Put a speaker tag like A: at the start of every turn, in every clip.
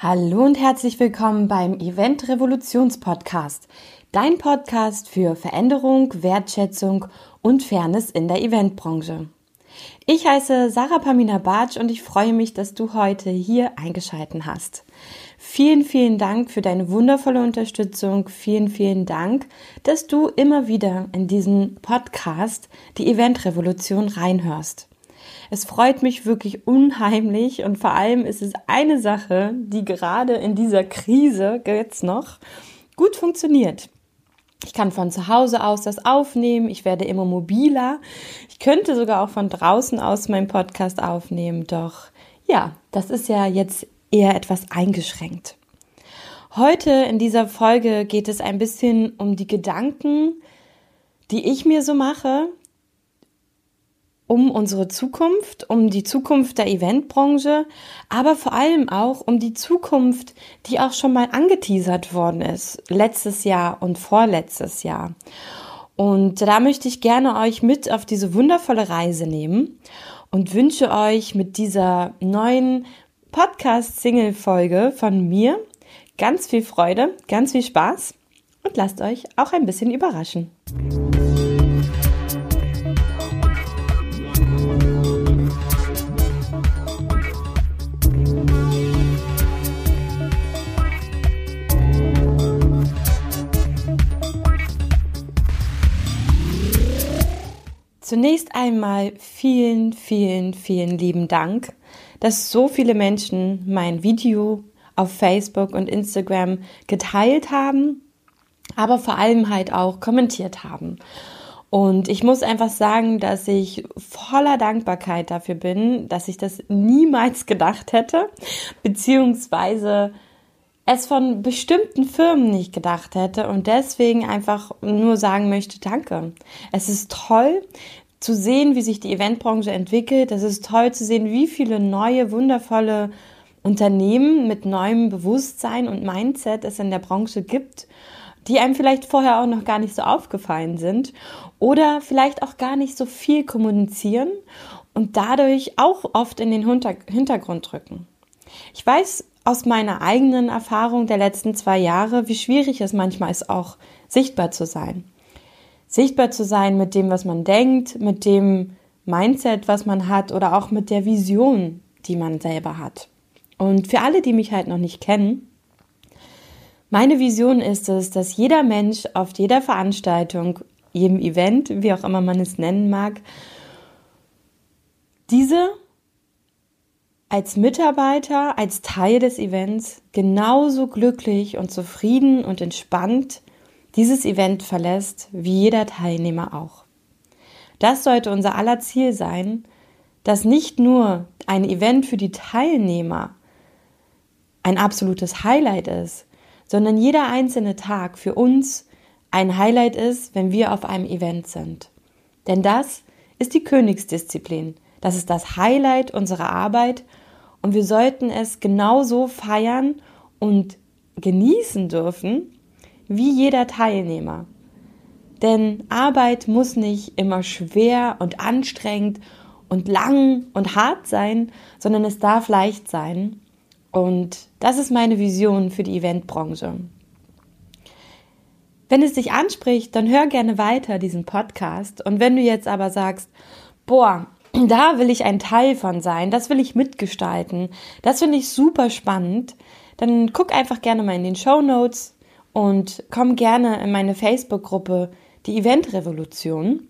A: Hallo und herzlich willkommen beim Event Revolutions Podcast, dein Podcast für Veränderung, Wertschätzung und Fairness in der Eventbranche. Ich heiße Sarah Pamina Bartsch und ich freue mich, dass du heute hier eingeschalten hast. Vielen, vielen Dank für deine wundervolle Unterstützung. Vielen, vielen Dank, dass du immer wieder in diesen Podcast, die Event Revolution, reinhörst. Es freut mich wirklich unheimlich und vor allem ist es eine Sache, die gerade in dieser Krise jetzt noch gut funktioniert. Ich kann von zu Hause aus das aufnehmen. Ich werde immer mobiler. Ich könnte sogar auch von draußen aus meinen Podcast aufnehmen. Doch ja, das ist ja jetzt eher etwas eingeschränkt. Heute in dieser Folge geht es ein bisschen um die Gedanken, die ich mir so mache, um unsere Zukunft, um die Zukunft der Eventbranche, aber vor allem auch um die Zukunft, die auch schon mal angeteasert worden ist, letztes Jahr und vorletztes Jahr. Und da möchte ich gerne euch mit auf diese wundervolle Reise nehmen und wünsche euch mit dieser neuen Podcast-Single-Folge von mir ganz viel Freude, ganz viel Spaß und lasst euch auch ein bisschen überraschen. Zunächst einmal vielen, vielen, vielen lieben Dank, dass so viele Menschen mein Video auf Facebook und Instagram geteilt haben, aber vor allem halt auch kommentiert haben. Und ich muss einfach sagen, dass ich voller Dankbarkeit dafür bin, dass ich das niemals gedacht hätte, beziehungsweise es von bestimmten Firmen nicht gedacht hätte und deswegen einfach nur sagen möchte, danke. Es ist toll zu sehen, wie sich die Eventbranche entwickelt. Es ist toll zu sehen, wie viele neue, wundervolle Unternehmen mit neuem Bewusstsein und Mindset es in der Branche gibt, die einem vielleicht vorher auch noch gar nicht so aufgefallen sind oder vielleicht auch gar nicht so viel kommunizieren und dadurch auch oft in den Hintergrund drücken. Ich weiß aus meiner eigenen Erfahrung der letzten zwei Jahre, wie schwierig es manchmal ist, auch sichtbar zu sein. Sichtbar zu sein mit dem, was man denkt, mit dem Mindset, was man hat oder auch mit der Vision, die man selber hat. Und für alle, die mich halt noch nicht kennen, meine Vision ist es, dass jeder Mensch auf jeder Veranstaltung, jedem Event, wie auch immer man es nennen mag, diese als Mitarbeiter, als Teil des Events genauso glücklich und zufrieden und entspannt dieses Event verlässt, wie jeder Teilnehmer auch. Das sollte unser aller Ziel sein, dass nicht nur ein Event für die Teilnehmer ein absolutes Highlight ist, sondern jeder einzelne Tag für uns ein Highlight ist, wenn wir auf einem Event sind. Denn das ist die Königsdisziplin. Das ist das Highlight unserer Arbeit und wir sollten es genauso feiern und genießen dürfen wie jeder Teilnehmer. Denn Arbeit muss nicht immer schwer und anstrengend und lang und hart sein, sondern es darf leicht sein. Und das ist meine Vision für die Eventbranche. Wenn es dich anspricht, dann hör gerne weiter diesen Podcast. Und wenn du jetzt aber sagst, boah, da will ich ein Teil von sein, das will ich mitgestalten, das finde ich super spannend, dann guck einfach gerne mal in den Show Notes und komm gerne in meine Facebook-Gruppe, die Event-Revolution.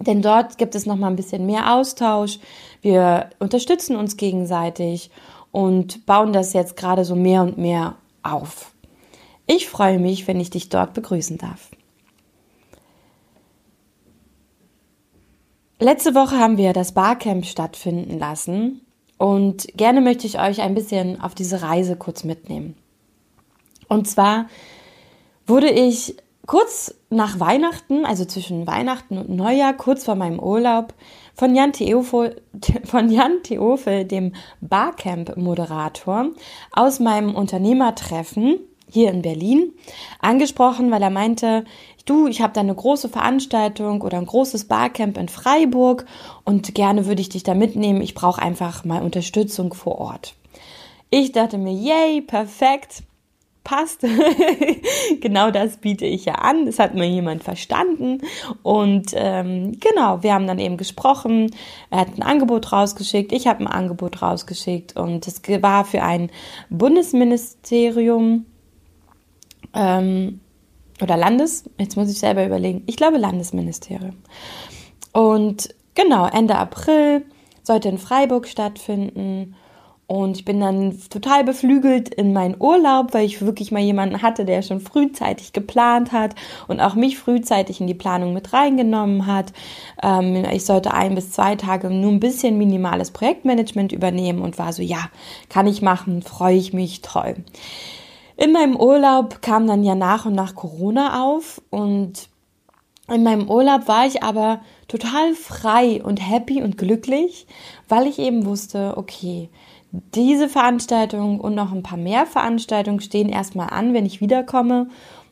A: Denn dort gibt es noch mal ein bisschen mehr Austausch. Wir unterstützen uns gegenseitig und bauen das jetzt gerade so mehr und mehr auf. Ich freue mich, wenn ich dich dort begrüßen darf. Letzte Woche haben wir das Barcamp stattfinden lassen und gerne möchte ich euch ein bisschen auf diese Reise kurz mitnehmen. Und zwar wurde ich kurz nach Weihnachten, also zwischen Weihnachten und Neujahr, kurz vor meinem Urlaub, von Jan Theofel, von Jan Theofel dem Barcamp-Moderator, aus meinem Unternehmertreffen hier in Berlin angesprochen, weil er meinte, du, ich habe da eine große Veranstaltung oder ein großes Barcamp in Freiburg und gerne würde ich dich da mitnehmen. Ich brauche einfach mal Unterstützung vor Ort. Ich dachte mir, yay, perfekt, passt. genau das biete ich ja an. Das hat mir jemand verstanden. Und ähm, genau, wir haben dann eben gesprochen. Er hat ein Angebot rausgeschickt. Ich habe ein Angebot rausgeschickt. Und es war für ein Bundesministerium ähm, oder Landes, jetzt muss ich selber überlegen. Ich glaube Landesministerium. Und genau, Ende April sollte in Freiburg stattfinden. Und ich bin dann total beflügelt in meinen Urlaub, weil ich wirklich mal jemanden hatte, der schon frühzeitig geplant hat und auch mich frühzeitig in die Planung mit reingenommen hat. Ähm, ich sollte ein bis zwei Tage nur ein bisschen minimales Projektmanagement übernehmen und war so, ja, kann ich machen, freue ich mich, toll. In meinem Urlaub kam dann ja nach und nach Corona auf und in meinem Urlaub war ich aber total frei und happy und glücklich, weil ich eben wusste, okay, diese Veranstaltung und noch ein paar mehr Veranstaltungen stehen erstmal an, wenn ich wiederkomme.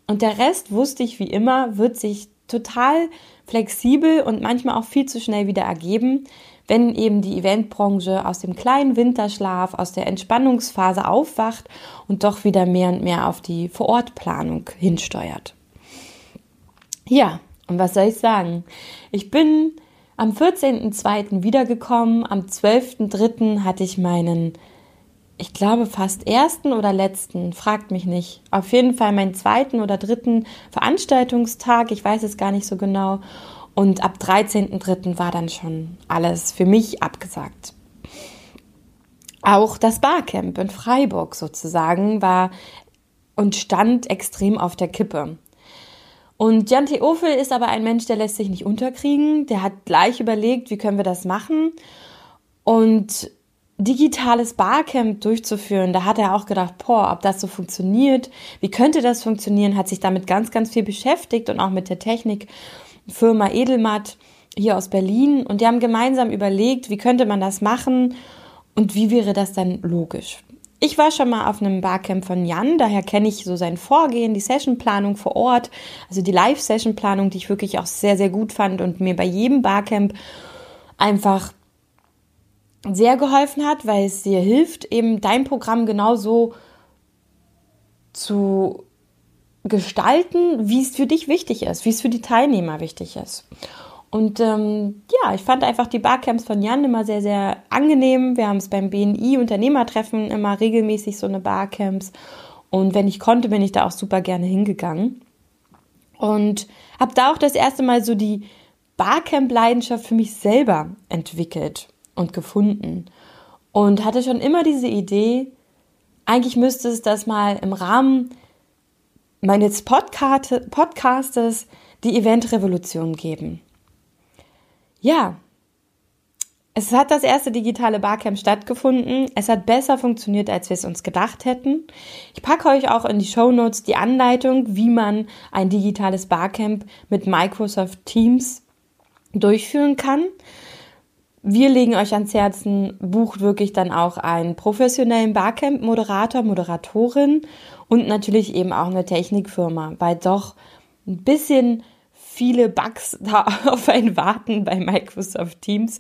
A: Und der Rest wusste ich wie immer, wird sich total flexibel und manchmal auch viel zu schnell wieder ergeben, wenn eben die Eventbranche aus dem kleinen Winterschlaf, aus der Entspannungsphase aufwacht und doch wieder mehr und mehr auf die Vorortplanung hinsteuert. Ja, und was soll ich sagen? Ich bin am 14.02. wiedergekommen, am 12.03. hatte ich meinen, ich glaube fast ersten oder letzten, fragt mich nicht, auf jeden Fall meinen zweiten oder dritten Veranstaltungstag, ich weiß es gar nicht so genau. Und ab 13.03. war dann schon alles für mich abgesagt. Auch das Barcamp in Freiburg sozusagen war und stand extrem auf der Kippe. Und Jan Theofel ist aber ein Mensch, der lässt sich nicht unterkriegen. Der hat gleich überlegt, wie können wir das machen. Und digitales Barcamp durchzuführen, da hat er auch gedacht, boah, ob das so funktioniert, wie könnte das funktionieren, hat sich damit ganz, ganz viel beschäftigt und auch mit der Technikfirma Edelmatt hier aus Berlin. Und die haben gemeinsam überlegt, wie könnte man das machen und wie wäre das dann logisch. Ich war schon mal auf einem Barcamp von Jan, daher kenne ich so sein Vorgehen, die Sessionplanung vor Ort, also die Live-Sessionplanung, die ich wirklich auch sehr, sehr gut fand und mir bei jedem Barcamp einfach sehr geholfen hat, weil es dir hilft, eben dein Programm genauso zu gestalten, wie es für dich wichtig ist, wie es für die Teilnehmer wichtig ist. Und ähm, ja, ich fand einfach die Barcamps von Jan immer sehr, sehr angenehm. Wir haben es beim BNI Unternehmertreffen immer regelmäßig so eine Barcamps. Und wenn ich konnte, bin ich da auch super gerne hingegangen. Und habe da auch das erste Mal so die Barcamp-Leidenschaft für mich selber entwickelt und gefunden. Und hatte schon immer diese Idee, eigentlich müsste es das mal im Rahmen meines Podcast Podcastes die Eventrevolution geben. Ja, es hat das erste digitale Barcamp stattgefunden. Es hat besser funktioniert, als wir es uns gedacht hätten. Ich packe euch auch in die Show Notes die Anleitung, wie man ein digitales Barcamp mit Microsoft Teams durchführen kann. Wir legen euch ans Herzen, bucht wirklich dann auch einen professionellen Barcamp-Moderator, Moderatorin und natürlich eben auch eine Technikfirma, weil doch ein bisschen viele Bugs da auf einen warten bei Microsoft Teams.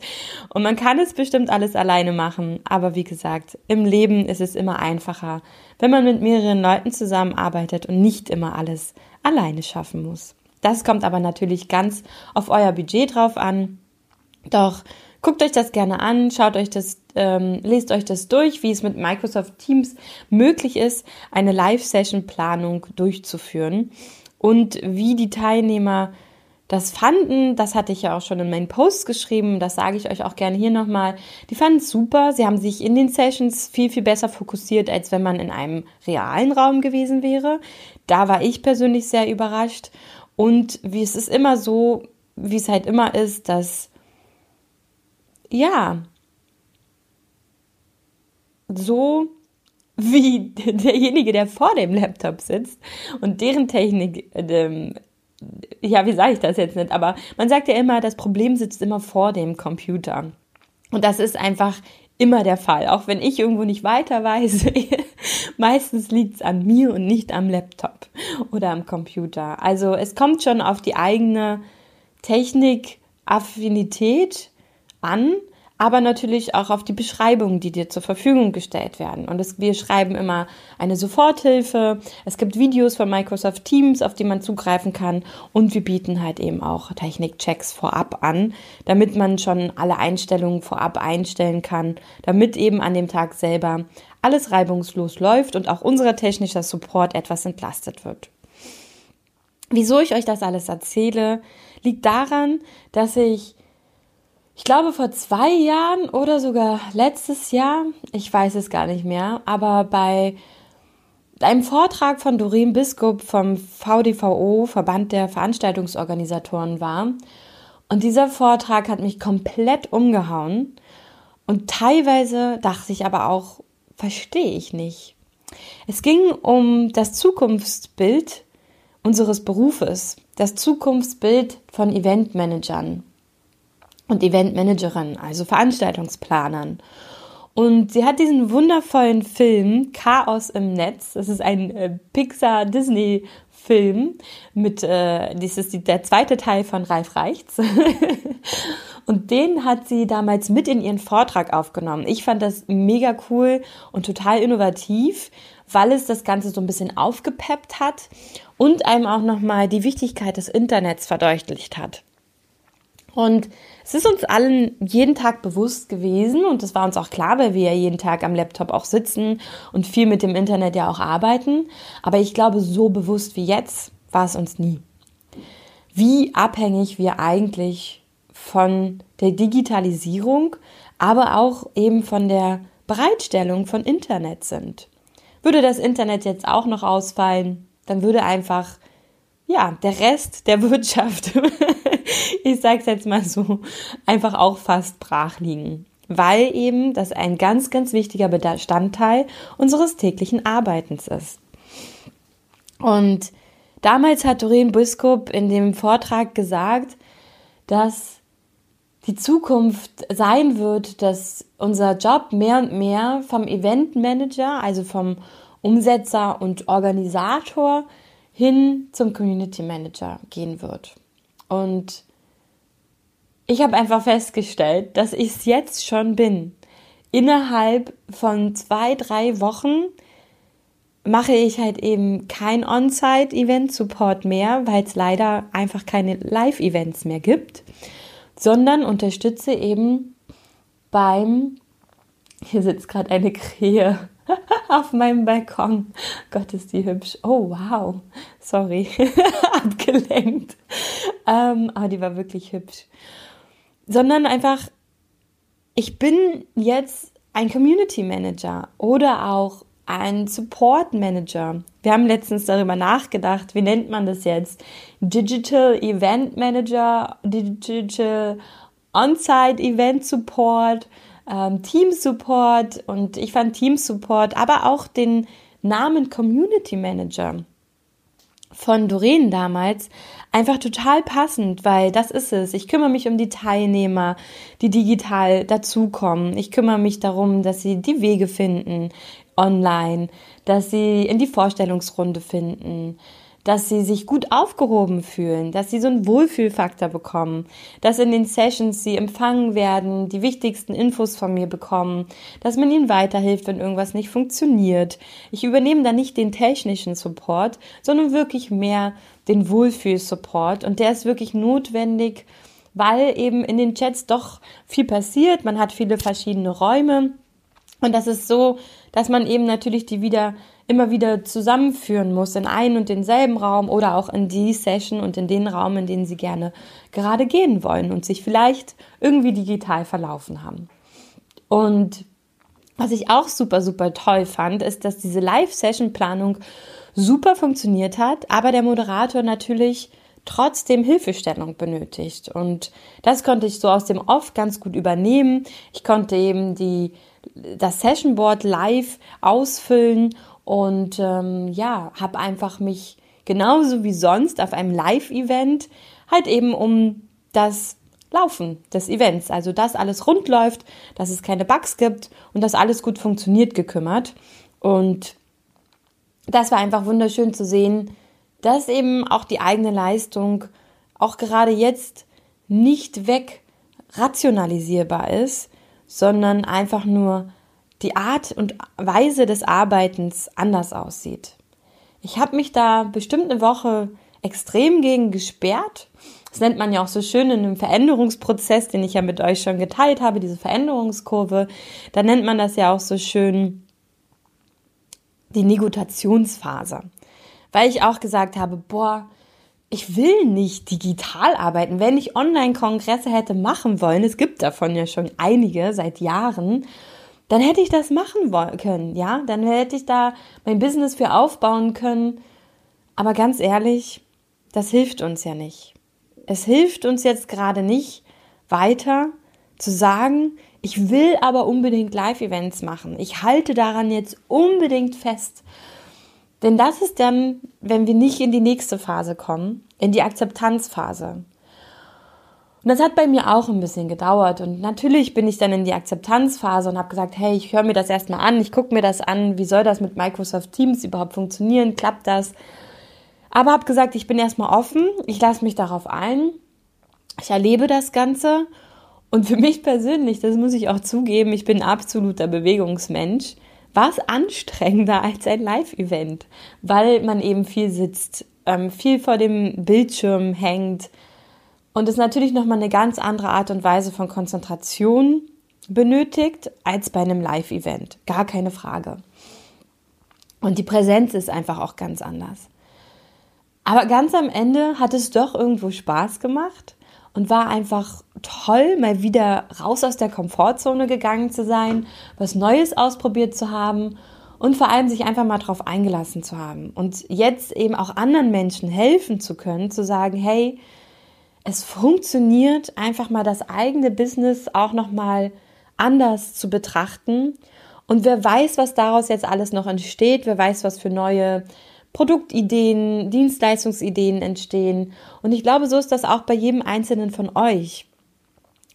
A: Und man kann es bestimmt alles alleine machen. Aber wie gesagt, im Leben ist es immer einfacher, wenn man mit mehreren Leuten zusammenarbeitet und nicht immer alles alleine schaffen muss. Das kommt aber natürlich ganz auf euer Budget drauf an. Doch guckt euch das gerne an, schaut euch das, ähm, lest euch das durch, wie es mit Microsoft Teams möglich ist, eine Live-Session-Planung durchzuführen. Und wie die Teilnehmer das fanden, das hatte ich ja auch schon in meinen Posts geschrieben, das sage ich euch auch gerne hier nochmal, die fanden es super, sie haben sich in den Sessions viel, viel besser fokussiert, als wenn man in einem realen Raum gewesen wäre. Da war ich persönlich sehr überrascht. Und wie es ist immer so, wie es halt immer ist, dass, ja, so wie derjenige, der vor dem Laptop sitzt und deren Technik ähm, ja, wie sage ich das jetzt nicht, aber man sagt ja immer, das Problem sitzt immer vor dem Computer. Und das ist einfach immer der Fall. Auch wenn ich irgendwo nicht weiter weiß, meistens liegt es an mir und nicht am Laptop oder am Computer. Also es kommt schon auf die eigene Technikaffinität an, aber natürlich auch auf die Beschreibungen, die dir zur Verfügung gestellt werden. Und es, wir schreiben immer eine Soforthilfe. Es gibt Videos von Microsoft Teams, auf die man zugreifen kann. Und wir bieten halt eben auch Technikchecks vorab an, damit man schon alle Einstellungen vorab einstellen kann, damit eben an dem Tag selber alles reibungslos läuft und auch unser technischer Support etwas entlastet wird. Wieso ich euch das alles erzähle, liegt daran, dass ich ich glaube vor zwei Jahren oder sogar letztes Jahr, ich weiß es gar nicht mehr, aber bei einem Vortrag von Doreen Biskup vom VDVO, Verband der Veranstaltungsorganisatoren war. Und dieser Vortrag hat mich komplett umgehauen. Und teilweise dachte ich aber auch, verstehe ich nicht. Es ging um das Zukunftsbild unseres Berufes, das Zukunftsbild von Eventmanagern und Eventmanagerinnen, also Veranstaltungsplanern. Und sie hat diesen wundervollen Film Chaos im Netz. Das ist ein äh, Pixar-Disney-Film mit, äh, das ist die, der zweite Teil von Ralf Reichts. und den hat sie damals mit in ihren Vortrag aufgenommen. Ich fand das mega cool und total innovativ, weil es das Ganze so ein bisschen aufgepeppt hat und einem auch nochmal die Wichtigkeit des Internets verdeutlicht hat. Und es ist uns allen jeden Tag bewusst gewesen und es war uns auch klar, weil wir ja jeden Tag am Laptop auch sitzen und viel mit dem Internet ja auch arbeiten. Aber ich glaube, so bewusst wie jetzt war es uns nie. Wie abhängig wir eigentlich von der Digitalisierung, aber auch eben von der Bereitstellung von Internet sind. Würde das Internet jetzt auch noch ausfallen, dann würde einfach ja, der Rest der Wirtschaft, ich sage es jetzt mal so, einfach auch fast brach liegen. Weil eben das ein ganz, ganz wichtiger Bestandteil unseres täglichen Arbeitens ist. Und damals hat Doreen Biskup in dem Vortrag gesagt, dass die Zukunft sein wird, dass unser Job mehr und mehr vom Eventmanager, also vom Umsetzer und Organisator, hin zum Community Manager gehen wird. Und ich habe einfach festgestellt, dass ich es jetzt schon bin. Innerhalb von zwei, drei Wochen mache ich halt eben kein On-Site-Event-Support mehr, weil es leider einfach keine Live-Events mehr gibt, sondern unterstütze eben beim, hier sitzt gerade eine Krähe, auf meinem Balkon. Gott, ist die hübsch. Oh, wow. Sorry. Abgelenkt. Ähm, aber die war wirklich hübsch. Sondern einfach, ich bin jetzt ein Community Manager oder auch ein Support Manager. Wir haben letztens darüber nachgedacht, wie nennt man das jetzt? Digital Event Manager, Digital On-Site Event Support ähm, Team Support und ich fand Team Support, aber auch den Namen Community Manager von Doreen damals einfach total passend, weil das ist es. Ich kümmere mich um die Teilnehmer, die digital dazukommen. Ich kümmere mich darum, dass sie die Wege finden online, dass sie in die Vorstellungsrunde finden, dass sie sich gut aufgehoben fühlen, dass sie so einen Wohlfühlfaktor bekommen, dass in den Sessions sie empfangen werden, die wichtigsten Infos von mir bekommen, dass man ihnen weiterhilft, wenn irgendwas nicht funktioniert. Ich übernehme da nicht den technischen Support, sondern wirklich mehr den Wohlfühlsupport. Und der ist wirklich notwendig, weil eben in den Chats doch viel passiert, man hat viele verschiedene Räume. Und das ist so, dass man eben natürlich die wieder immer wieder zusammenführen muss in einen und denselben Raum oder auch in die Session und in den Raum, in den sie gerne gerade gehen wollen und sich vielleicht irgendwie digital verlaufen haben. Und was ich auch super, super toll fand, ist, dass diese Live-Session-Planung super funktioniert hat, aber der Moderator natürlich trotzdem Hilfestellung benötigt. Und das konnte ich so aus dem Off ganz gut übernehmen. Ich konnte eben die, das Session Board live ausfüllen und ähm, ja, habe einfach mich genauso wie sonst auf einem Live-Event halt eben um das Laufen des Events, also dass alles rund läuft, dass es keine Bugs gibt und dass alles gut funktioniert, gekümmert. Und das war einfach wunderschön zu sehen, dass eben auch die eigene Leistung auch gerade jetzt nicht weg rationalisierbar ist sondern einfach nur die Art und Weise des Arbeitens anders aussieht. Ich habe mich da bestimmt eine Woche extrem gegen gesperrt. Das nennt man ja auch so schön in einem Veränderungsprozess, den ich ja mit euch schon geteilt habe, diese Veränderungskurve. Da nennt man das ja auch so schön die Negotationsphase. Weil ich auch gesagt habe, boah, ich will nicht digital arbeiten. Wenn ich Online-Kongresse hätte machen wollen, es gibt davon ja schon einige seit Jahren, dann hätte ich das machen können, ja? Dann hätte ich da mein Business für aufbauen können. Aber ganz ehrlich, das hilft uns ja nicht. Es hilft uns jetzt gerade nicht weiter zu sagen, ich will aber unbedingt Live-Events machen. Ich halte daran jetzt unbedingt fest. Denn das ist dann, wenn wir nicht in die nächste Phase kommen, in die Akzeptanzphase. Und das hat bei mir auch ein bisschen gedauert. Und natürlich bin ich dann in die Akzeptanzphase und habe gesagt, hey, ich höre mir das erstmal an, ich gucke mir das an, wie soll das mit Microsoft Teams überhaupt funktionieren, klappt das? Aber habe gesagt, ich bin erstmal offen, ich lasse mich darauf ein, ich erlebe das Ganze. Und für mich persönlich, das muss ich auch zugeben, ich bin absoluter Bewegungsmensch, war es anstrengender als ein Live-Event, weil man eben viel sitzt, ähm, viel vor dem Bildschirm hängt und es natürlich nochmal eine ganz andere Art und Weise von Konzentration benötigt als bei einem Live-Event. Gar keine Frage. Und die Präsenz ist einfach auch ganz anders. Aber ganz am Ende hat es doch irgendwo Spaß gemacht und war einfach toll, mal wieder raus aus der Komfortzone gegangen zu sein, was Neues ausprobiert zu haben und vor allem sich einfach mal darauf eingelassen zu haben und jetzt eben auch anderen Menschen helfen zu können, zu sagen, hey, es funktioniert, einfach mal das eigene Business auch noch mal anders zu betrachten und wer weiß, was daraus jetzt alles noch entsteht, wer weiß, was für neue Produktideen, Dienstleistungsideen entstehen. Und ich glaube, so ist das auch bei jedem einzelnen von euch.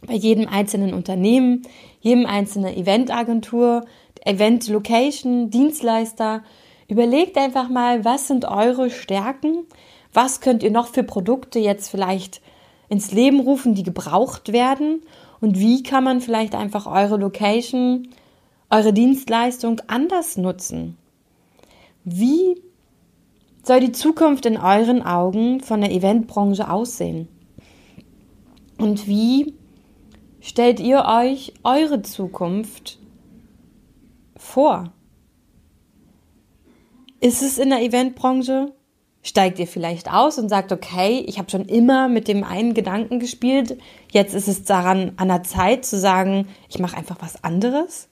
A: Bei jedem einzelnen Unternehmen, jedem einzelnen Eventagentur, Event Location, Dienstleister. Überlegt einfach mal, was sind eure Stärken? Was könnt ihr noch für Produkte jetzt vielleicht ins Leben rufen, die gebraucht werden? Und wie kann man vielleicht einfach eure Location, eure Dienstleistung anders nutzen? Wie soll die Zukunft in euren Augen von der Eventbranche aussehen? Und wie stellt ihr euch eure Zukunft vor? Ist es in der Eventbranche? Steigt ihr vielleicht aus und sagt, okay, ich habe schon immer mit dem einen Gedanken gespielt, jetzt ist es daran an der Zeit zu sagen, ich mache einfach was anderes?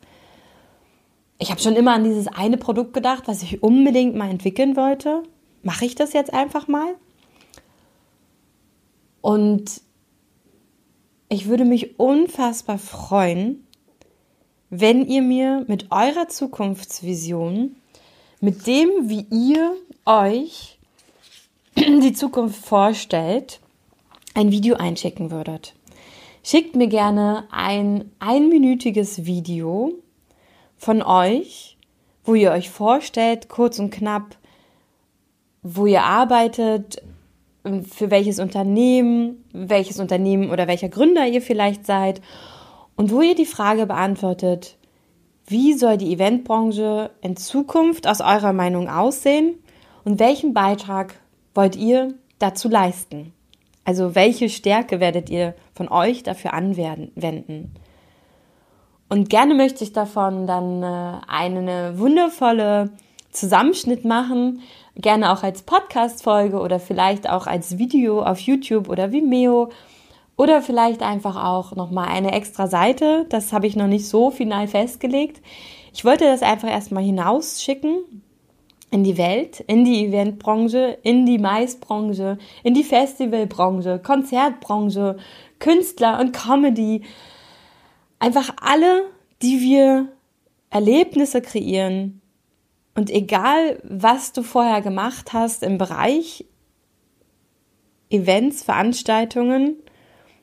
A: Ich habe schon immer an dieses eine Produkt gedacht, was ich unbedingt mal entwickeln wollte mache ich das jetzt einfach mal. Und ich würde mich unfassbar freuen, wenn ihr mir mit eurer Zukunftsvision, mit dem, wie ihr euch die Zukunft vorstellt, ein Video einschicken würdet. Schickt mir gerne ein einminütiges Video von euch, wo ihr euch vorstellt, kurz und knapp, wo ihr arbeitet, für welches Unternehmen, welches Unternehmen oder welcher Gründer ihr vielleicht seid und wo ihr die Frage beantwortet, wie soll die Eventbranche in Zukunft aus eurer Meinung aussehen und welchen Beitrag wollt ihr dazu leisten? Also welche Stärke werdet ihr von euch dafür anwenden? Und gerne möchte ich davon dann äh, eine wundervolle Zusammenschnitt machen, gerne auch als Podcast-Folge oder vielleicht auch als Video auf YouTube oder Vimeo oder vielleicht einfach auch nochmal eine extra Seite. Das habe ich noch nicht so final festgelegt. Ich wollte das einfach erstmal hinausschicken in die Welt, in die Eventbranche, in die Maisbranche, in die Festivalbranche, Konzertbranche, Künstler und Comedy. Einfach alle, die wir Erlebnisse kreieren, und egal, was du vorher gemacht hast im Bereich Events, Veranstaltungen,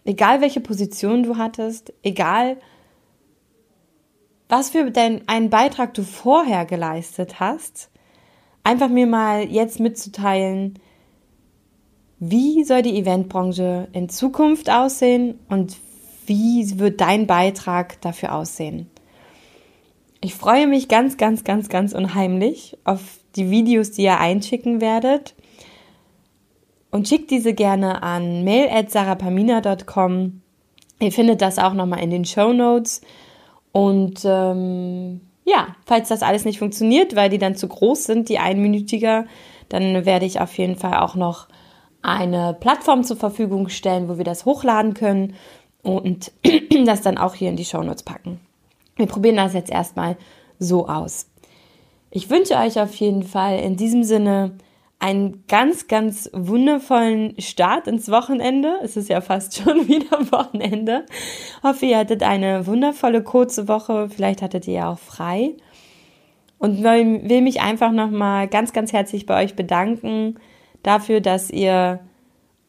A: egal welche Position du hattest, egal was für dein, einen Beitrag du vorher geleistet hast, einfach mir mal jetzt mitzuteilen, wie soll die Eventbranche in Zukunft aussehen und wie wird dein Beitrag dafür aussehen? Ich freue mich ganz, ganz, ganz, ganz unheimlich auf die Videos, die ihr einschicken werdet. Und schickt diese gerne an mail.sarapamina.com. Ihr findet das auch nochmal in den Show Notes. Und ähm, ja, falls das alles nicht funktioniert, weil die dann zu groß sind, die einminütiger, dann werde ich auf jeden Fall auch noch eine Plattform zur Verfügung stellen, wo wir das hochladen können und das dann auch hier in die Show Notes packen. Wir probieren das jetzt erstmal so aus. Ich wünsche euch auf jeden Fall in diesem Sinne einen ganz, ganz wundervollen Start ins Wochenende. Es ist ja fast schon wieder Wochenende. Ich hoffe, ihr hattet eine wundervolle kurze Woche. Vielleicht hattet ihr ja auch frei. Und will mich einfach nochmal ganz, ganz herzlich bei euch bedanken dafür, dass ihr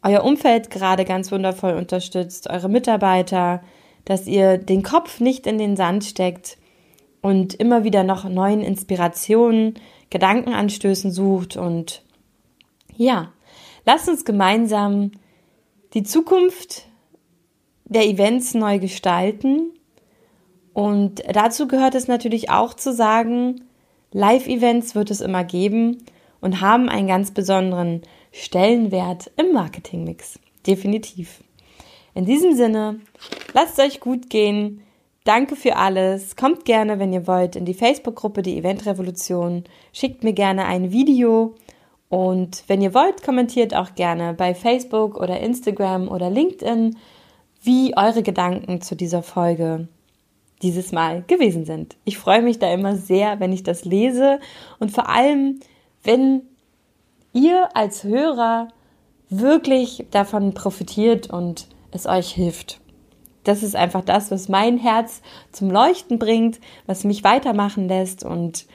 A: euer Umfeld gerade ganz wundervoll unterstützt, eure Mitarbeiter, dass ihr den Kopf nicht in den Sand steckt und immer wieder noch neuen Inspirationen, Gedankenanstößen sucht und ja, lasst uns gemeinsam die Zukunft der Events neu gestalten. Und dazu gehört es natürlich auch zu sagen, Live-Events wird es immer geben und haben einen ganz besonderen Stellenwert im Marketingmix. Definitiv. In diesem Sinne, lasst es euch gut gehen. Danke für alles. Kommt gerne, wenn ihr wollt, in die Facebook-Gruppe Die Eventrevolution. Schickt mir gerne ein Video. Und wenn ihr wollt, kommentiert auch gerne bei Facebook oder Instagram oder LinkedIn, wie eure Gedanken zu dieser Folge dieses Mal gewesen sind. Ich freue mich da immer sehr, wenn ich das lese und vor allem, wenn ihr als Hörer wirklich davon profitiert und es euch hilft. Das ist einfach das, was mein Herz zum Leuchten bringt, was mich weitermachen lässt und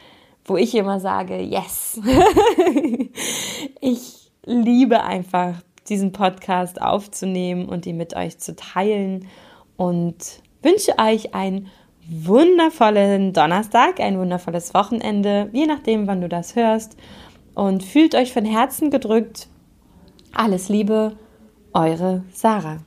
A: wo ich immer sage, yes. ich liebe einfach diesen Podcast aufzunehmen und ihn mit euch zu teilen und wünsche euch einen wundervollen Donnerstag, ein wundervolles Wochenende, je nachdem, wann du das hörst. Und fühlt euch von Herzen gedrückt. Alles Liebe, eure Sarah.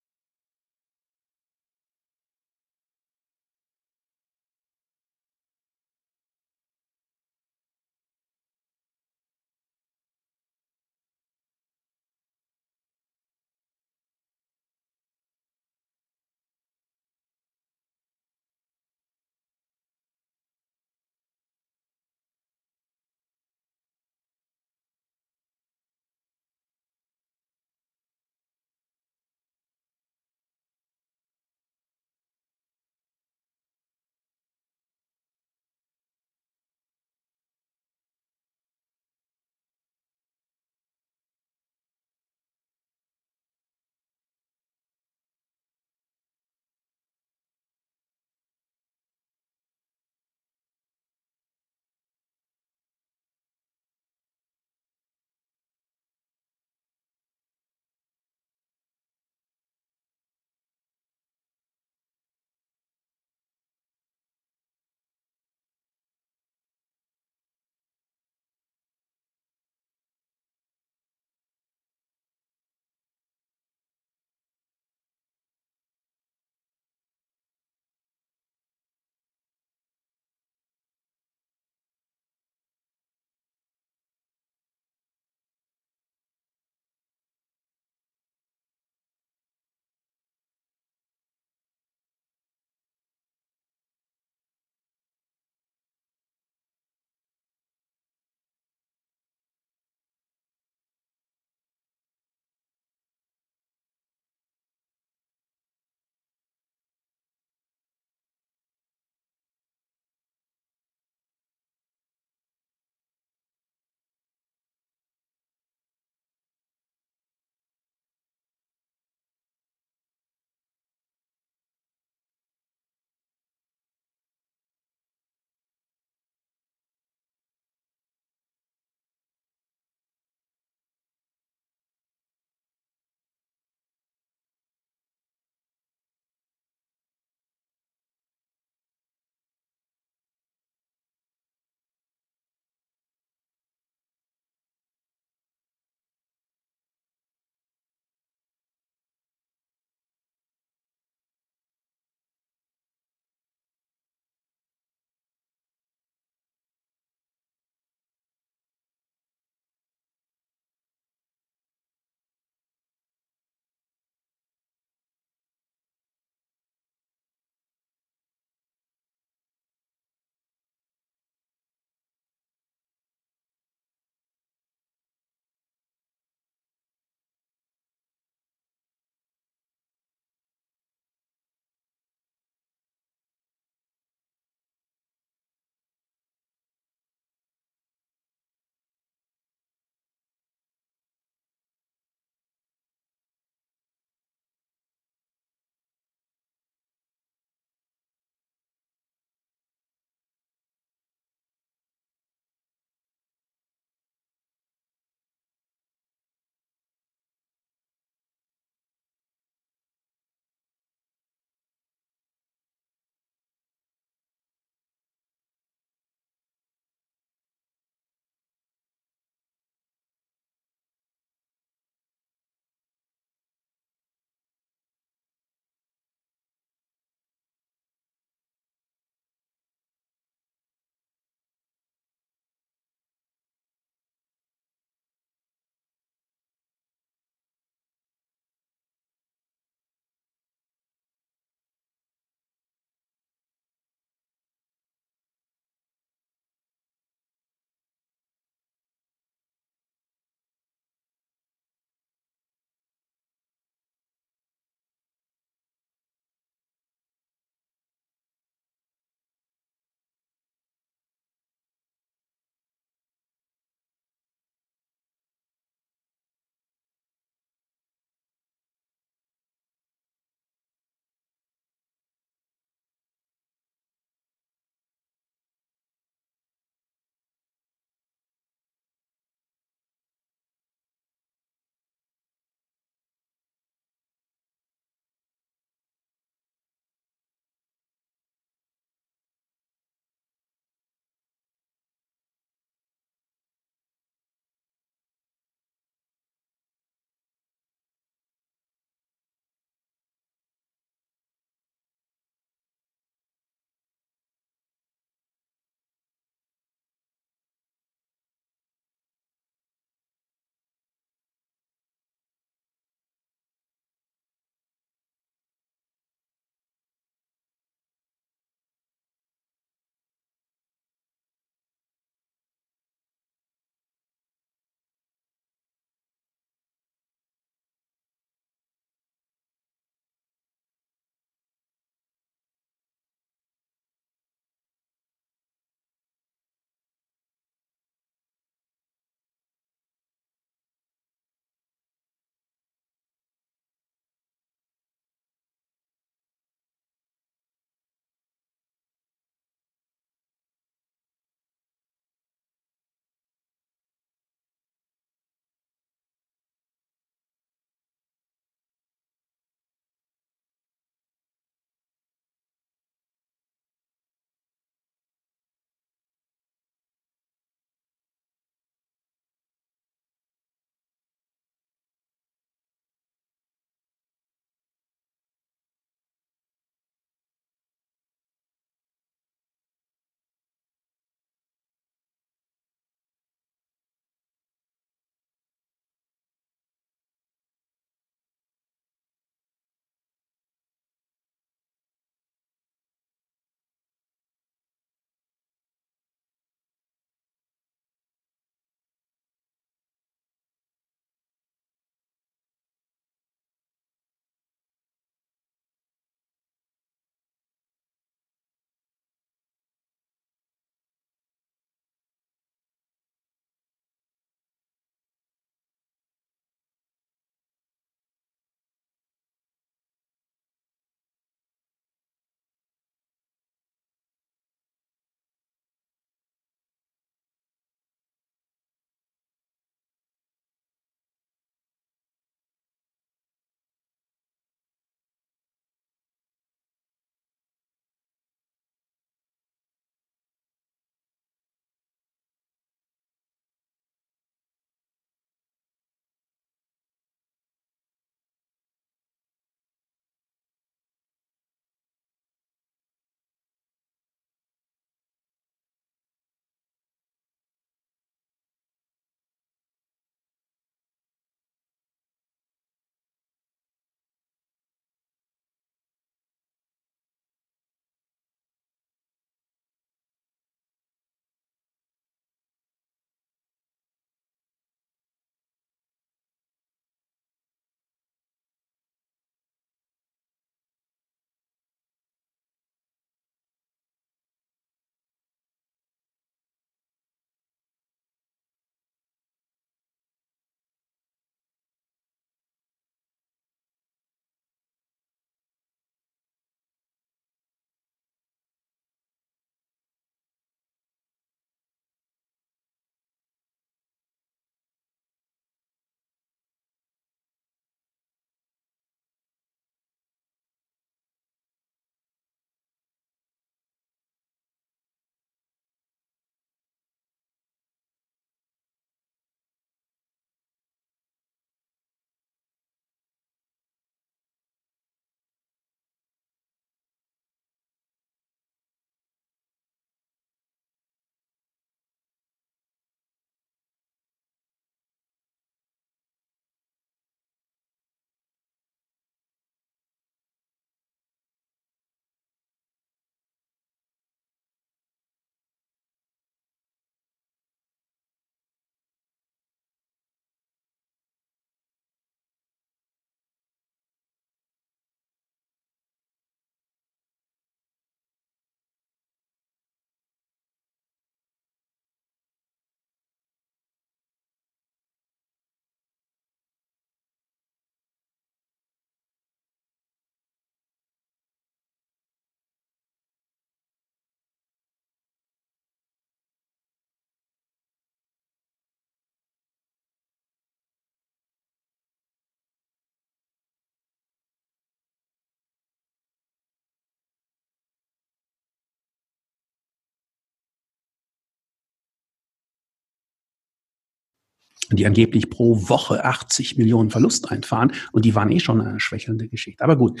B: Die angeblich pro Woche 80 Millionen Verlust einfahren und die waren eh schon eine schwächelnde Geschichte. Aber gut,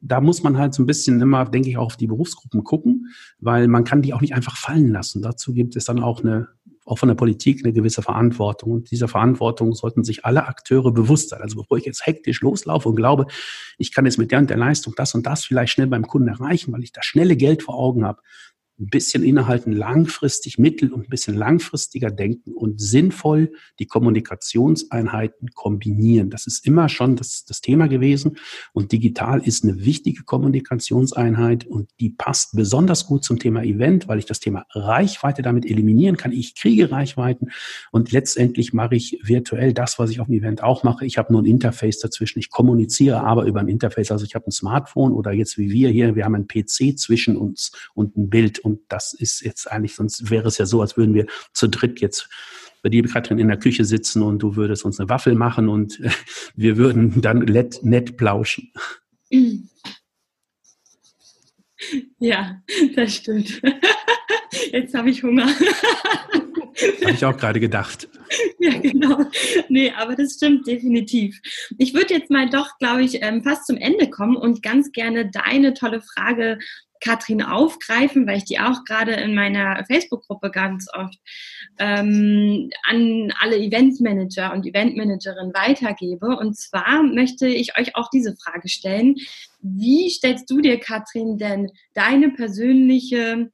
B: da muss man halt so ein bisschen immer, denke ich, auch auf die Berufsgruppen gucken, weil man kann die auch nicht einfach fallen lassen. Dazu gibt es dann auch eine auch von der Politik eine gewisse Verantwortung. Und dieser Verantwortung sollten sich alle Akteure bewusst sein. Also bevor ich jetzt hektisch loslaufe und glaube, ich kann jetzt mit der und der Leistung das und das vielleicht schnell beim Kunden erreichen, weil ich das schnelle Geld vor Augen habe, ein bisschen innehalten, langfristig, mittel- und ein bisschen langfristiger denken und sinnvoll die Kommunikationseinheiten kombinieren. Das ist immer schon das, das Thema gewesen. Und digital ist eine wichtige Kommunikationseinheit und die passt besonders gut zum Thema Event, weil ich das Thema Reichweite damit eliminieren kann. Ich kriege Reichweiten und letztendlich mache ich virtuell das, was ich auf dem Event auch mache. Ich habe nur ein Interface dazwischen. Ich kommuniziere aber über ein Interface. Also ich habe ein Smartphone oder jetzt wie wir hier, wir haben ein PC zwischen uns und ein Bild und das ist jetzt eigentlich, sonst wäre es ja so, als würden wir zu dritt jetzt bei dir, Katrin, in der Küche sitzen und du würdest uns eine Waffel machen und wir würden dann nett, nett plauschen.
A: Ja, das stimmt. Jetzt habe ich Hunger.
B: Habe ich auch gerade gedacht.
A: Ja, genau. Nee, aber das stimmt definitiv. Ich würde jetzt mal doch, glaube ich, ähm, fast zum Ende kommen und ganz gerne deine tolle Frage Katrin aufgreifen, weil ich die auch gerade in meiner Facebook-Gruppe ganz oft ähm, an alle Eventmanager und Eventmanagerinnen weitergebe. Und zwar möchte ich euch auch diese Frage stellen. Wie stellst du dir, Katrin, denn deine persönliche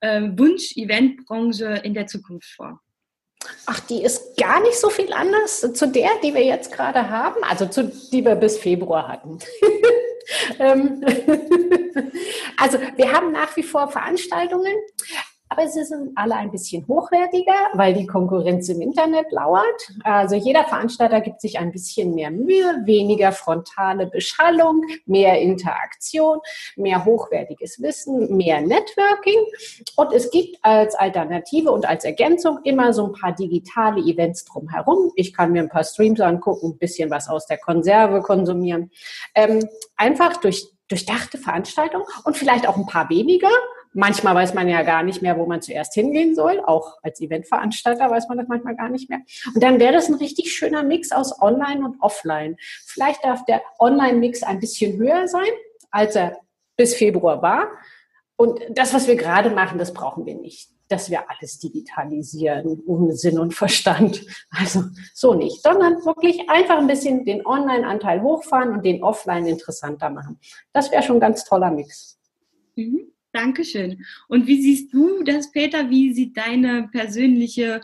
A: äh, Wunsch-Eventbranche in der Zukunft vor?
C: Ach, die ist gar nicht so viel anders zu der, die wir jetzt gerade haben, also zu die wir bis Februar hatten. Ähm, also wir haben nach wie vor Veranstaltungen, aber sie sind alle ein bisschen hochwertiger, weil die Konkurrenz im Internet lauert. Also jeder Veranstalter gibt sich ein bisschen mehr Mühe, weniger frontale Beschallung, mehr Interaktion, mehr hochwertiges Wissen, mehr Networking. Und es gibt als Alternative und als Ergänzung immer so ein paar digitale Events drumherum. Ich kann mir ein paar Streams angucken, ein bisschen was aus der Konserve konsumieren. Ähm, einfach durch durchdachte Veranstaltung und vielleicht auch ein paar weniger, Manchmal weiß man ja gar nicht mehr, wo man zuerst hingehen soll. Auch als Eventveranstalter weiß man das manchmal gar nicht mehr. Und dann wäre das ein richtig schöner Mix aus Online und Offline. Vielleicht darf der Online-Mix ein bisschen höher sein, als er bis Februar war. Und das, was wir gerade machen, das brauchen wir nicht, dass wir alles digitalisieren, ohne Sinn und Verstand. Also so nicht, sondern wirklich einfach ein bisschen den Online-Anteil hochfahren und den Offline interessanter machen. Das wäre schon ein ganz toller Mix.
A: Mhm. Dankeschön. Und wie siehst du das, Peter? Wie sieht deine persönliche,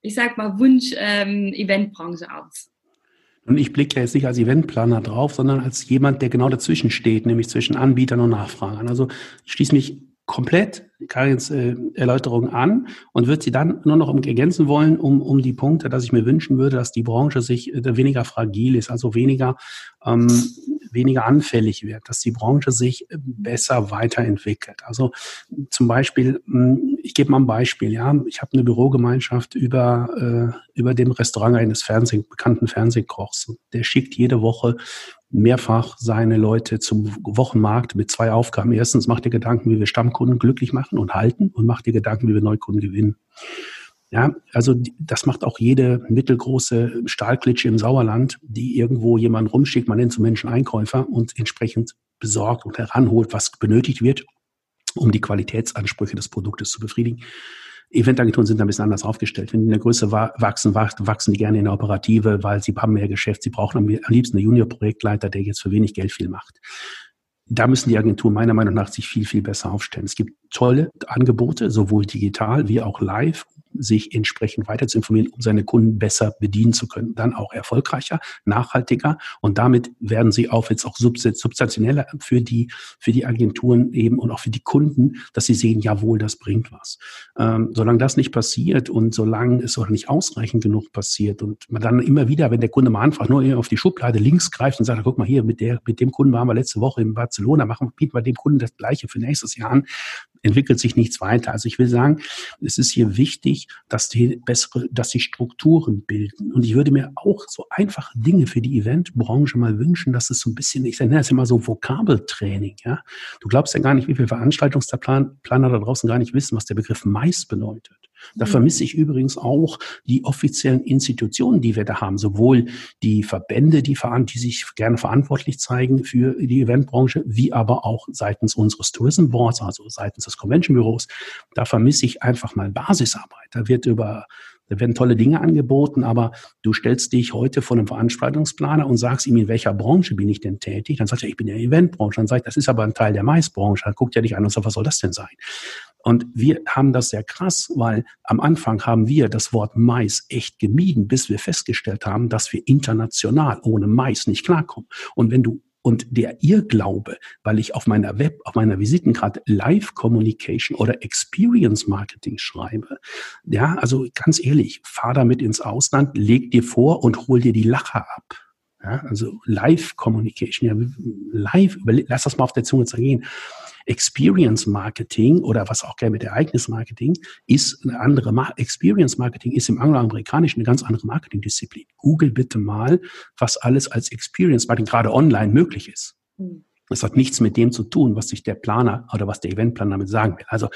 A: ich sag mal, Wunsch-Eventbranche ähm, aus?
B: Und ich blicke jetzt nicht als Eventplaner drauf, sondern als jemand, der genau dazwischen steht, nämlich zwischen Anbietern und Nachfragern. Also schließe mich komplett Karins äh, Erläuterung an und würde sie dann nur noch ergänzen wollen, um, um die Punkte, dass ich mir wünschen würde, dass die Branche sich äh, weniger fragil ist, also weniger ähm, weniger anfällig wird, dass die Branche sich äh, besser weiterentwickelt. Also zum Beispiel, hm, ich gebe mal ein Beispiel, ja, ich habe eine Bürogemeinschaft über, äh, über dem Restaurant eines Fernseh, bekannten Fernsehkochs. Der schickt jede Woche mehrfach seine Leute zum Wochenmarkt mit zwei Aufgaben. Erstens macht ihr Gedanken, wie wir Stammkunden glücklich machen und halten und macht ihr Gedanken, wie wir Neukunden gewinnen. Ja, also das macht auch jede mittelgroße Stahlklitsche im Sauerland, die irgendwo jemand rumschickt, man nennt so Menschen Einkäufer und entsprechend besorgt und heranholt, was benötigt wird, um die Qualitätsansprüche des Produktes zu befriedigen. Eventagenturen sind ein bisschen anders aufgestellt. Wenn die in der Größe wachsen, wachsen die gerne in der Operative, weil sie haben mehr Geschäft. Sie brauchen am liebsten einen Junior-Projektleiter, der jetzt für wenig Geld viel macht da müssen die Agenturen meiner Meinung nach sich viel, viel besser aufstellen. Es gibt tolle Angebote, sowohl digital wie auch live, sich entsprechend weiter zu informieren, um seine Kunden besser bedienen zu können. Dann auch erfolgreicher, nachhaltiger und damit werden sie auch jetzt auch substanzieller für die, für die Agenturen eben und auch für die Kunden, dass sie sehen, jawohl, das bringt was. Ähm, solange das nicht passiert und solange es auch nicht ausreichend genug passiert und man dann immer wieder, wenn der Kunde mal anfragt, nur auf die Schublade links greift und sagt, guck mal hier, mit der, mit dem Kunden waren wir letzte Woche in Barcelona, machen, bieten wir dem Kunden das Gleiche für nächstes Jahr an, entwickelt sich nichts weiter. Also ich will sagen, es ist hier wichtig, dass die bessere, dass die Strukturen bilden. Und ich würde mir auch so einfache Dinge für die Eventbranche mal wünschen, dass es so ein bisschen, ich nenne es immer so Vokabeltraining, ja. Du glaubst ja gar nicht, wie viele Veranstaltungsplaner da draußen gar nicht wissen, was der Begriff Mais bedeutet. Da mhm. vermisse ich übrigens auch die offiziellen Institutionen, die wir da haben, sowohl die Verbände, die, die sich gerne verantwortlich zeigen für die Eventbranche, wie aber auch seitens unseres Tourism Boards, also seitens des Convention Büros. Da vermisse ich einfach mal Basisarbeit. Da wird über da werden tolle Dinge angeboten, aber du stellst dich heute vor einem Veranstaltungsplaner und sagst ihm, in welcher Branche bin ich denn tätig? Dann sagt er, ich bin in der Eventbranche. Dann sagt, das ist aber ein Teil der Maisbranche. Dann guckt er dich an und sagt, was soll das denn sein? Und wir haben das sehr krass, weil am Anfang haben wir das Wort Mais echt gemieden, bis wir festgestellt haben, dass wir international ohne Mais nicht klarkommen. Und wenn du und der Irrglaube, weil ich auf meiner Web, auf meiner Visitenkarte Live Communication oder Experience Marketing schreibe, ja, also ganz ehrlich, fahr damit ins Ausland, leg dir vor und hol dir die Lacher ab. Ja, also Live Communication, ja, live, lass das mal auf der Zunge zergehen. Experience Marketing oder was auch gerne mit Ereignis Marketing ist eine andere Ma Experience Marketing ist im angloamerikanischen eine ganz andere Marketingdisziplin. Google bitte mal, was alles als Experience Marketing gerade online möglich ist. Mhm. Das hat nichts mit dem zu tun, was sich der Planer oder was der Eventplaner damit sagen will. Also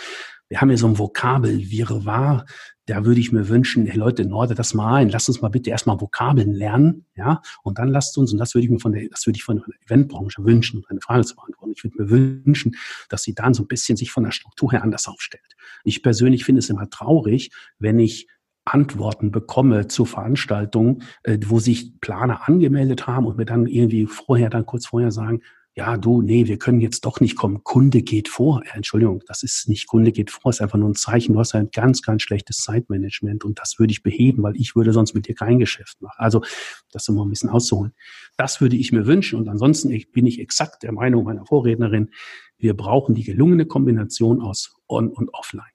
B: wir haben hier so ein Vokabel, Wirrwarr, da würde ich mir wünschen, hey Leute, nordet das mal ein, lasst uns mal bitte erstmal Vokabeln lernen, ja, und dann lasst uns, und das würde ich mir von der, das würde ich von der Eventbranche wünschen, um eine Frage zu beantworten. Ich würde mir wünschen, dass sie dann so ein bisschen sich von der Struktur her anders aufstellt. Ich persönlich finde es immer traurig, wenn ich Antworten bekomme zu Veranstaltungen, äh, wo sich Planer angemeldet haben und mir dann irgendwie vorher, dann kurz vorher sagen, ja, du, nee, wir können jetzt doch nicht kommen. Kunde geht vor. Ja, Entschuldigung, das ist nicht Kunde geht vor, ist einfach nur ein Zeichen. Du hast ein ganz, ganz schlechtes Zeitmanagement und das würde ich beheben, weil ich würde sonst mit dir kein Geschäft machen. Also, das immer ein bisschen auszuholen. Das würde ich mir wünschen und ansonsten bin ich exakt der Meinung meiner Vorrednerin, wir brauchen die gelungene Kombination aus On und Offline.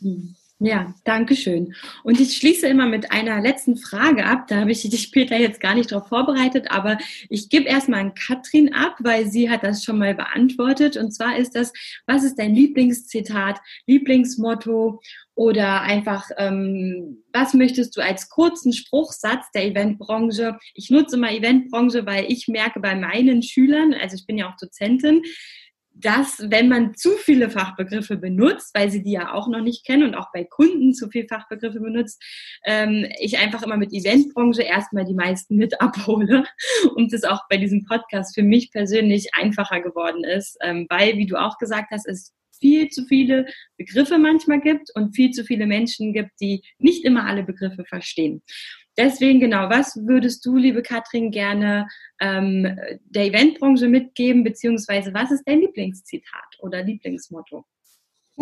A: Hm. Ja, danke schön. Und ich schließe immer mit einer letzten Frage ab. Da habe ich dich, Peter, jetzt gar nicht darauf vorbereitet, aber ich gebe erstmal an Katrin ab, weil sie hat das schon mal beantwortet. Und zwar ist das, was ist dein Lieblingszitat, Lieblingsmotto oder einfach, ähm, was möchtest du als kurzen Spruchsatz der Eventbranche? Ich nutze mal Eventbranche, weil ich merke bei meinen Schülern, also ich bin ja auch Dozentin, dass wenn man zu viele Fachbegriffe benutzt, weil sie die ja auch noch nicht kennen und auch bei Kunden zu viele Fachbegriffe benutzt, ähm, ich einfach immer mit Eventbranche erstmal die meisten mit abhole und das auch bei diesem Podcast für mich persönlich einfacher geworden ist, ähm, weil, wie du auch gesagt hast, es viel zu viele Begriffe manchmal gibt und viel zu viele Menschen gibt, die nicht immer alle Begriffe verstehen. Deswegen genau, was würdest du, liebe Katrin, gerne ähm, der Eventbranche mitgeben, beziehungsweise was ist dein Lieblingszitat oder Lieblingsmotto?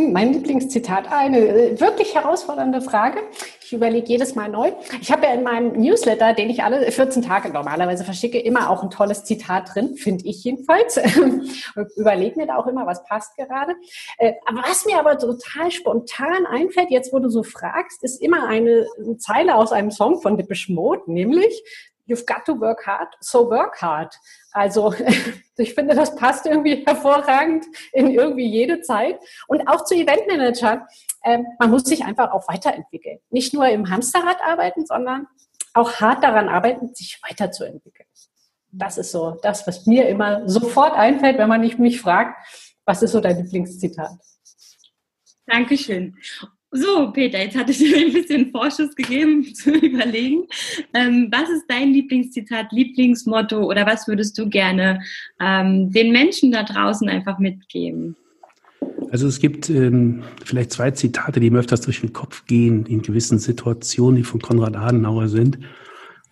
C: Hm, mein Lieblingszitat, eine äh, wirklich herausfordernde Frage. Ich überlege jedes Mal neu. Ich habe ja in meinem Newsletter, den ich alle 14 Tage normalerweise verschicke, immer auch ein tolles Zitat drin, finde ich jedenfalls. überlege mir da auch immer, was passt gerade. Äh, aber was mir aber total spontan einfällt, jetzt wo du so fragst, ist immer eine Zeile aus einem Song von Depeche Mode, nämlich You've got to work hard, so work hard. Also ich finde, das passt irgendwie hervorragend in irgendwie jede Zeit. Und auch zu Eventmanagern. Ähm, man muss sich einfach auch weiterentwickeln. Nicht nur im Hamsterrad arbeiten, sondern auch hart daran arbeiten, sich weiterzuentwickeln. Das ist so das, was mir immer sofort einfällt, wenn man mich fragt, was ist so dein Lieblingszitat?
A: Dankeschön. So, Peter, jetzt hatte ich dir ein bisschen Vorschuss gegeben zu überlegen. Ähm, was ist dein Lieblingszitat, Lieblingsmotto oder was würdest du gerne ähm, den Menschen da draußen einfach mitgeben?
B: Also es gibt ähm, vielleicht zwei Zitate, die mir öfters durch den Kopf gehen in gewissen Situationen, die von Konrad Adenauer sind.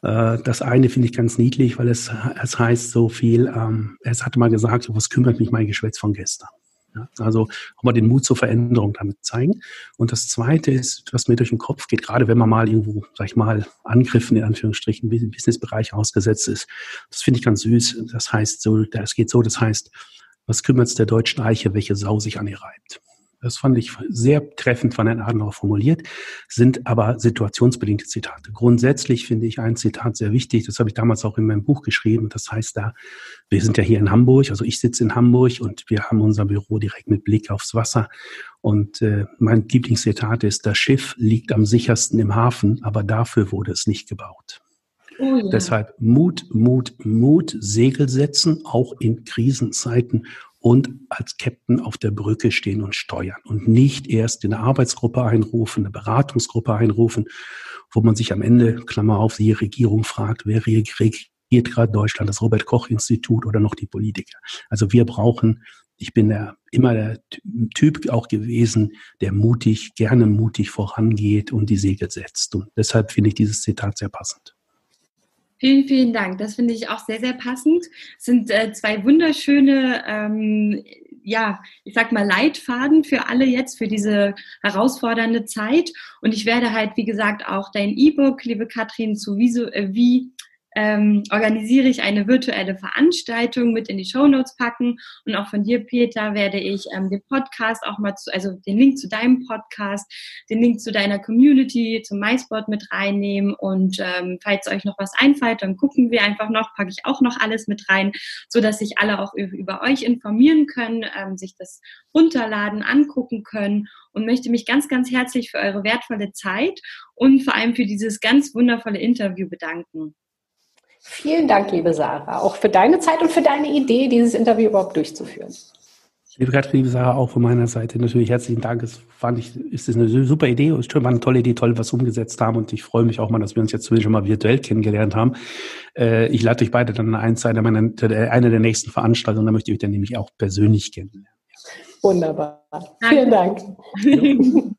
B: Äh, das eine finde ich ganz niedlich, weil es, es heißt so viel, ähm, es hatte mal gesagt, was kümmert mich mein Geschwätz von gestern. Ja, also auch mal den Mut zur Veränderung damit zeigen. Und das Zweite ist, was mir durch den Kopf geht, gerade wenn man mal irgendwo, sag ich mal, Angriffen in Anführungsstrichen im Businessbereich ausgesetzt ist. Das finde ich ganz süß. Das heißt so, das geht so, das heißt, was kümmert es der deutschen Eiche, welche Sau sich an ihr reibt? Das fand ich sehr treffend von Herrn Adenauer formuliert, sind aber situationsbedingte Zitate. Grundsätzlich finde ich ein Zitat sehr wichtig, das habe ich damals auch in meinem Buch geschrieben. Das heißt da, wir sind ja hier in Hamburg, also ich sitze in Hamburg und wir haben unser Büro direkt mit Blick aufs Wasser. Und äh, mein Lieblingszitat ist, das Schiff liegt am sichersten im Hafen, aber dafür wurde es nicht gebaut. Oh ja. Deshalb Mut, Mut, Mut, Segel setzen, auch in Krisenzeiten und als Captain auf der Brücke stehen und steuern und nicht erst in eine Arbeitsgruppe einrufen, eine Beratungsgruppe einrufen, wo man sich am Ende, Klammer auf, die Regierung fragt, wer regiert gerade Deutschland, das Robert Koch Institut oder noch die Politiker. Also wir brauchen ich bin der, immer der Typ auch gewesen, der mutig, gerne mutig vorangeht und die Segel setzt. Und deshalb finde ich dieses Zitat sehr passend.
A: Vielen, vielen Dank. Das finde ich auch sehr, sehr passend. Es sind äh, zwei wunderschöne, ähm, ja, ich sag mal Leitfaden für alle jetzt, für diese herausfordernde Zeit. Und ich werde halt, wie gesagt, auch dein E-Book, liebe Katrin, zu so, äh, wie ähm, organisiere ich eine virtuelle Veranstaltung mit in die Show Notes packen. Und auch von dir, Peter, werde ich ähm, den Podcast auch mal zu, also den Link zu deinem Podcast, den Link zu deiner Community, zum MySpot mit reinnehmen. Und ähm, falls euch noch was einfällt, dann gucken wir einfach noch, packe ich auch noch alles mit rein, so dass sich alle auch über, euch informieren können, ähm, sich das runterladen, angucken können und möchte mich ganz, ganz herzlich für eure wertvolle Zeit und vor allem für dieses ganz wundervolle Interview bedanken.
C: Vielen Dank, liebe Sarah, auch für deine Zeit und für deine Idee, dieses Interview überhaupt durchzuführen.
B: Liebe Katrin, liebe Sarah, auch von meiner Seite natürlich herzlichen Dank. Es fand ich, ist eine super Idee, ist war eine tolle Idee, toll, was umgesetzt haben und ich freue mich auch mal, dass wir uns jetzt zumindest schon mal virtuell kennengelernt haben. Äh, ich lade euch beide dann an einer meiner, einer der nächsten Veranstaltungen, da möchte ich euch dann nämlich auch persönlich kennenlernen.
C: Wunderbar. Vielen Dank.